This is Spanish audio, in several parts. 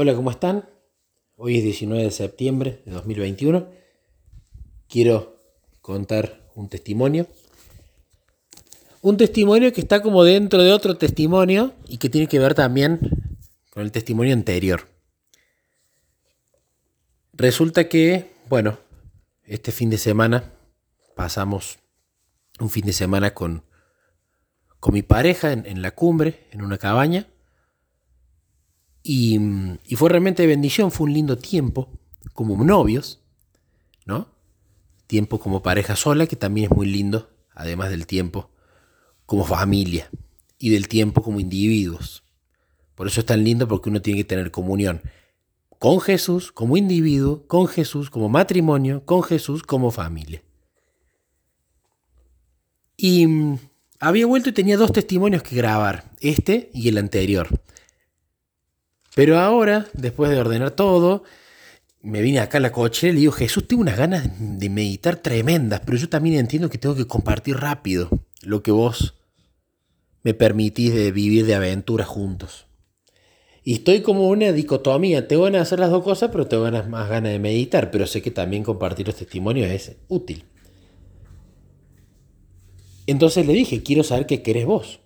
Hola, ¿cómo están? Hoy es 19 de septiembre de 2021. Quiero contar un testimonio. Un testimonio que está como dentro de otro testimonio y que tiene que ver también con el testimonio anterior. Resulta que, bueno, este fin de semana pasamos un fin de semana con, con mi pareja en, en la cumbre, en una cabaña. Y, fue realmente bendición, fue un lindo tiempo como novios, ¿no? Tiempo como pareja sola, que también es muy lindo, además del tiempo como familia y del tiempo como individuos. Por eso es tan lindo porque uno tiene que tener comunión con Jesús como individuo, con Jesús como matrimonio, con Jesús como familia. Y mm, había vuelto y tenía dos testimonios que grabar, este y el anterior. Pero ahora, después de ordenar todo, me vine acá a la coche y le digo, Jesús, tengo unas ganas de meditar tremendas, pero yo también entiendo que tengo que compartir rápido lo que vos me permitís de vivir de aventuras juntos. Y estoy como una dicotomía, tengo ganas de hacer las dos cosas, pero tengo ganas, más ganas de meditar, pero sé que también compartir los testimonios es útil. Entonces le dije, quiero saber qué querés vos.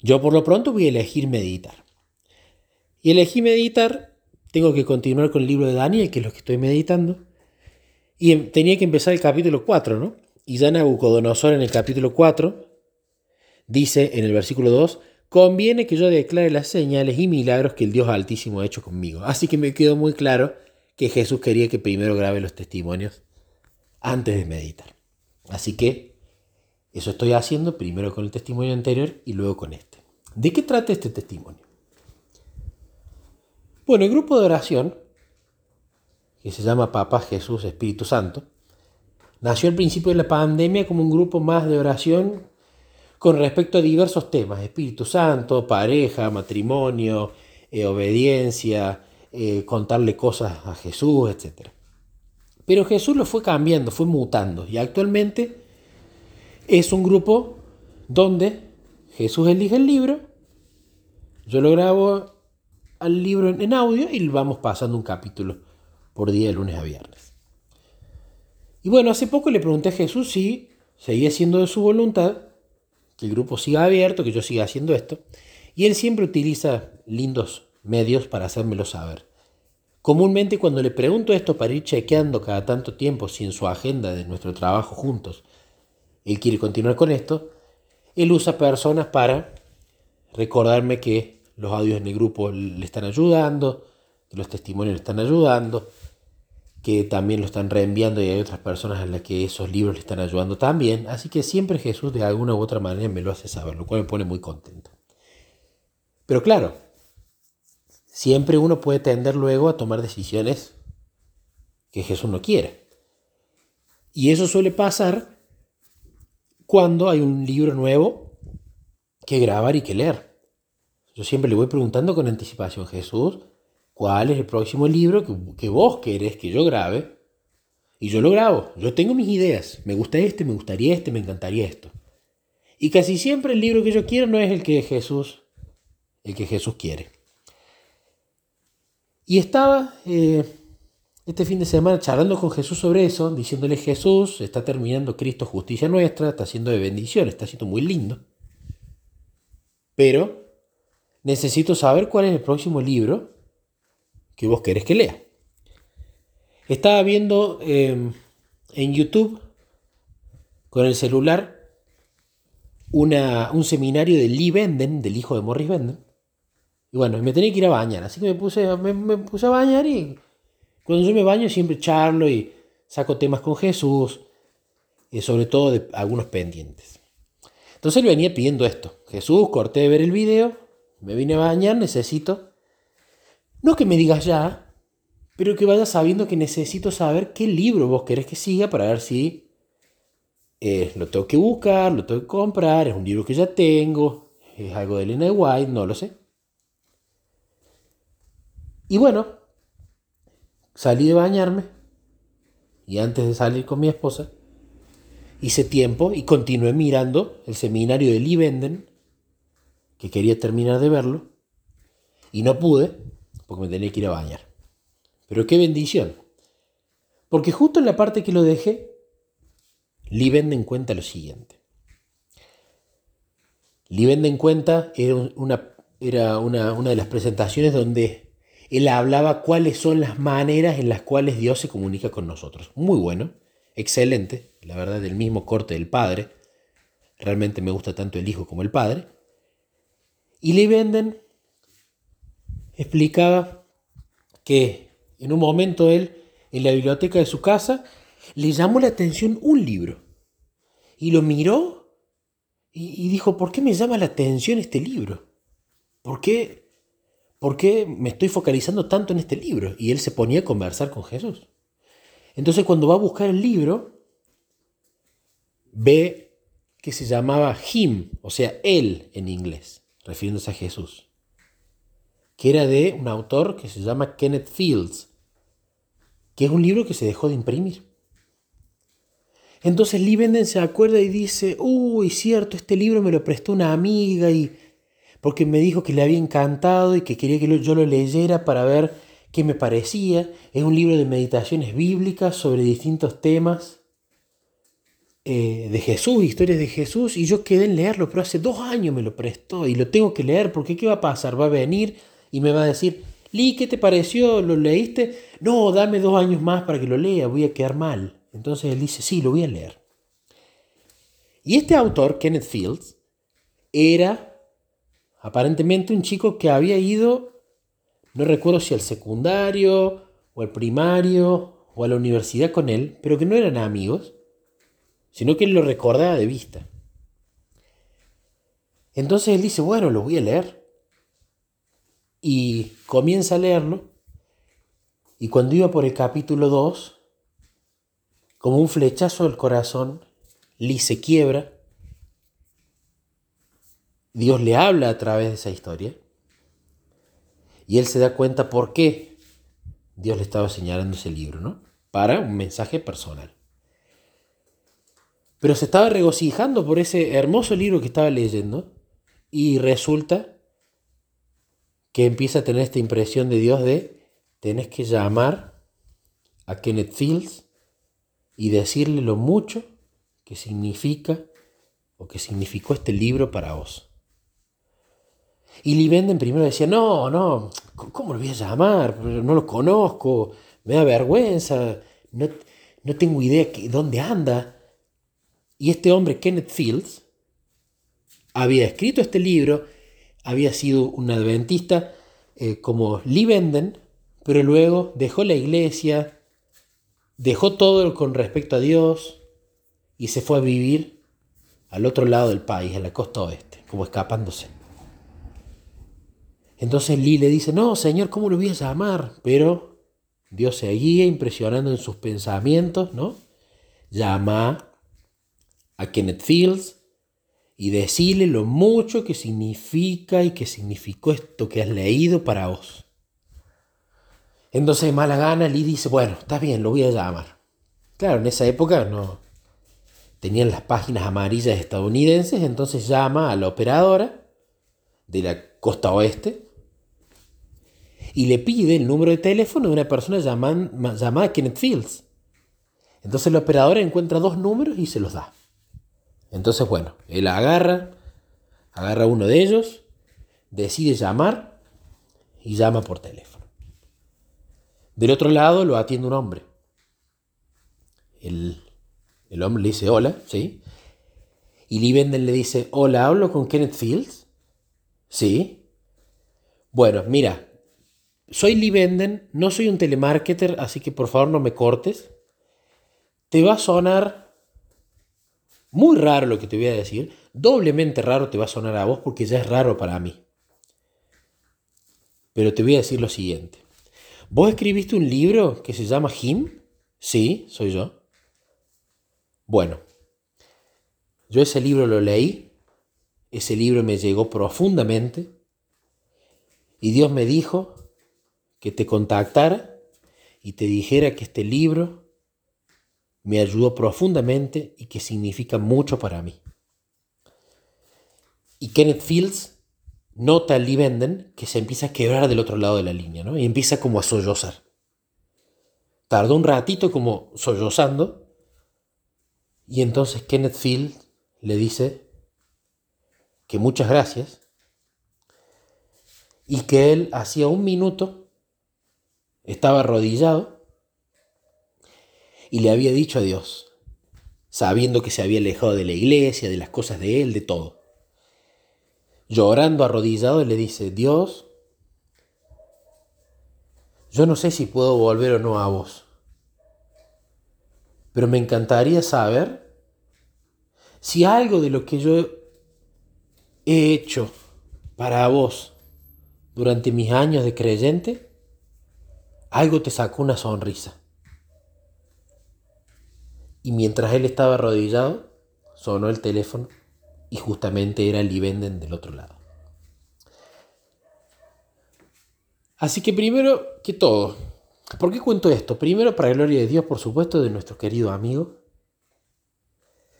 Yo por lo pronto voy a elegir meditar. Y elegí meditar, tengo que continuar con el libro de Daniel, que es lo que estoy meditando. Y em, tenía que empezar el capítulo 4, ¿no? Y ya Nabucodonosor en el capítulo 4 dice en el versículo 2, conviene que yo declare las señales y milagros que el Dios Altísimo ha hecho conmigo. Así que me quedó muy claro que Jesús quería que primero grabe los testimonios antes de meditar. Así que eso estoy haciendo primero con el testimonio anterior y luego con este. ¿De qué trata este testimonio? Bueno, el grupo de oración, que se llama Papá Jesús Espíritu Santo, nació al principio de la pandemia como un grupo más de oración con respecto a diversos temas, Espíritu Santo, pareja, matrimonio, eh, obediencia, eh, contarle cosas a Jesús, etc. Pero Jesús lo fue cambiando, fue mutando y actualmente es un grupo donde Jesús elige el libro, yo lo grabo al libro en, audio y vamos pasando un capítulo por día de lunes a viernes. Y bueno, hace poco le pregunté a Jesús si seguía siendo de su voluntad, que el grupo siga abierto, que yo siga haciendo esto. Y él siempre utiliza lindos medios para hacérmelo saber. Comúnmente cuando le pregunto esto para ir chequeando cada tanto tiempo si en su agenda de nuestro trabajo juntos él quiere continuar con esto, él usa personas para recordarme que los audios en el grupo le están ayudando, los testimonios le están ayudando, que también lo están reenviando y hay otras personas a las que esos libros le están ayudando también. Así que siempre Jesús de alguna u otra manera me lo hace saber, lo cual me pone muy contento. Pero claro, siempre uno puede tender luego a tomar decisiones que Jesús no quiere. Y eso suele pasar cuando hay un libro nuevo que grabar y que leer. Yo siempre le voy preguntando con anticipación, Jesús, ¿cuál es el próximo libro que, vos querés que yo grabe? Y yo lo grabo, yo tengo mis ideas, me gusta este, me gustaría este, me encantaría esto. Y casi siempre el libro que yo quiero no es el que Jesús, el que Jesús quiere. Y estaba eh, este fin de semana charlando con Jesús sobre eso, diciéndole Jesús, está terminando Cristo justicia nuestra, está haciendo de bendición, está siendo muy lindo. Pero necesito saber cuál es el próximo libro que vos querés que lea. Estaba viendo em, en YouTube con el celular una, un seminario de Lee Venden, del hijo de Morris Venden. Y bueno, me tenía que ir a bañar, así que me puse, me, puse a bañar y cuando yo me baño siempre charlo y saco temas con Jesús, y sobre todo de algunos pendientes. Entonces él venía pidiendo esto. Jesús, corté de ver el video, me vine a bañar, necesito, no que me digas ya, pero que vayas sabiendo que necesito saber qué libro vos querés que siga para ver si eh, lo tengo que buscar, lo tengo que comprar, es un libro que ya tengo, es algo de Elena White, no lo sé. Y bueno, salí de bañarme y antes de salir con mi esposa, hice tiempo y continué mirando el seminario de Lee Venden que quería terminar de verlo y no pude porque me tenía que ir a bañar. Pero qué bendición. Porque justo en la parte que lo dejé, Lee vende en cuenta lo siguiente. Lee vende en cuenta era, una, era una, una de las presentaciones donde él hablaba cuáles son las maneras en las cuales Dios se comunica con nosotros. Muy bueno, excelente, la verdad, del mismo corte del Padre. Realmente me gusta tanto el Hijo como el Padre. Y Lee Venden explicaba que en un momento él, en la biblioteca de su casa, le llamó la atención un libro. Y lo miró y, dijo, ¿por qué me llama la atención este libro? ¿Por qué, ¿Por qué me estoy focalizando tanto en este libro? Y él se ponía a conversar con Jesús. Entonces cuando va a buscar el libro, ve que se llamaba him, o sea, él en inglés, refiriéndose a Jesús que era de un autor que se llama Kenneth Fields, que es un libro que se dejó de imprimir. Entonces Lee Venden se acuerda y dice, uy, cierto, este libro me lo prestó una amiga y porque me dijo que le había encantado y que quería que yo lo leyera para ver qué me parecía. Es un libro de meditaciones bíblicas sobre distintos temas eh, de Jesús, historias de Jesús, y yo quedé en leerlo, pero hace dos años me lo prestó y lo tengo que leer porque ¿qué va a pasar? Va a venir y me va a decir, Lee, ¿qué te pareció? ¿Lo leíste? No, dame dos años más para que lo lea, voy a quedar mal. Entonces él dice, sí, lo voy a leer. Y este autor, Kenneth Fields, era aparentemente un chico que había ido, no recuerdo si al secundario o al primario o a la universidad con él, pero que no eran amigos, sino que él lo recordaba de vista. Entonces él dice, bueno, lo voy a leer y comienza a leerlo y cuando iba por el capítulo 2, como un flechazo del corazón, Lee se quiebra, Dios le habla a través de esa historia y él se da cuenta por qué Dios le estaba señalando ese libro, ¿no? Para un mensaje personal. Pero se estaba regocijando por ese hermoso libro que estaba leyendo y resulta que empieza a tener esta impresión de Dios de tenés que llamar a Kenneth Fields y decirle lo mucho que significa o que significó este libro para vos. Y Lee Venden primero decía, no, no, ¿cómo lo voy a llamar? No lo conozco, me da vergüenza, no, no tengo idea de dónde anda. Y este hombre, Kenneth Fields, había escrito este libro había sido un adventista eh, como Lee Venden, pero luego dejó la iglesia, dejó todo con respecto a Dios y se fue a vivir al otro lado del país, a la costa oeste, como escapándose. Entonces Lee le dice, no, Señor, ¿cómo lo voy a llamar? Pero Dios seguía impresionando en sus pensamientos, ¿no? Llama a Kenneth Fields, y decirle lo mucho que significa y que significó esto que has leído para vos. Entonces, de mala gana, Lee dice, bueno, está bien, lo voy a llamar. Claro, en esa época no tenían las páginas amarillas estadounidenses, entonces llama a la operadora de la costa oeste y le pide el número de teléfono de una persona llamada Kenneth Fields. Entonces la operadora encuentra dos números y se los da. Entonces, bueno, él agarra, agarra uno de ellos, decide llamar y llama por teléfono. Del otro lado lo atiende un hombre. El, hombre le dice hola, ¿sí? Y Lee le dice, hola, ¿hablo con Kenneth Fields? Sí. Bueno, mira, soy Lee Venden, no soy un telemarketer, así que por favor no me cortes. Te va a sonar muy raro lo que te voy a decir, doblemente raro te va a sonar a vos porque ya es raro para mí. Pero te voy a decir lo siguiente. ¿Vos escribiste un libro que se llama Him? Sí, soy yo. Bueno, yo ese libro lo leí, ese libro me llegó profundamente y Dios me dijo que te contactara y te dijera que este libro me ayudó profundamente y que significa mucho para mí. Y Kenneth Fields nota Lee Benden que se empieza a quebrar del otro lado de la línea, ¿no? Y empieza como a sollozar. Tardó un ratito como sollozando. Y entonces Kenneth Field le dice que muchas gracias y que él hacía un minuto estaba arrodillado y le había dicho a Dios, sabiendo que se había alejado de la iglesia, de las cosas de él, de todo. Llorando arrodillado le dice, Dios, yo no sé si puedo volver o no a vos, pero me encantaría saber si algo de lo que yo he hecho para vos durante mis años de creyente, algo te sacó una sonrisa. Y mientras él estaba arrodillado, sonó el teléfono y justamente era el Venden del otro lado. Así que primero que todo, ¿por qué cuento esto? Primero, para gloria de Dios, por supuesto, de nuestro querido amigo.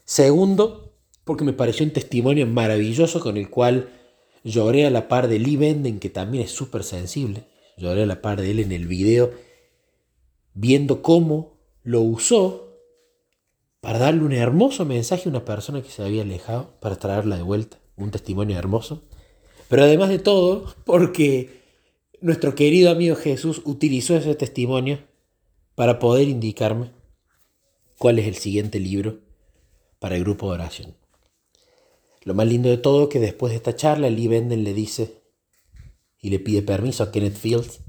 Segundo, porque me pareció un testimonio maravilloso con el cual lloré a la par de Lee Venden, que también es súper sensible. Lloré a la par de él en el video, viendo cómo lo usó para darle un hermoso mensaje a una persona que se había alejado, para traerla de vuelta. Un testimonio hermoso. Pero además de todo, porque nuestro querido amigo Jesús utilizó ese testimonio para poder indicarme cuál es el siguiente libro para el grupo de oración. Lo más lindo de todo es que después de esta charla, Lee Benden le dice y le pide permiso a Kenneth Fields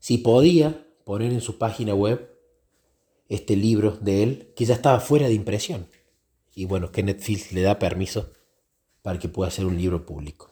si podía poner en su página web este libro de él, que ya estaba fuera de impresión. Y bueno, Kenneth Fields le da permiso para que pueda hacer un libro público.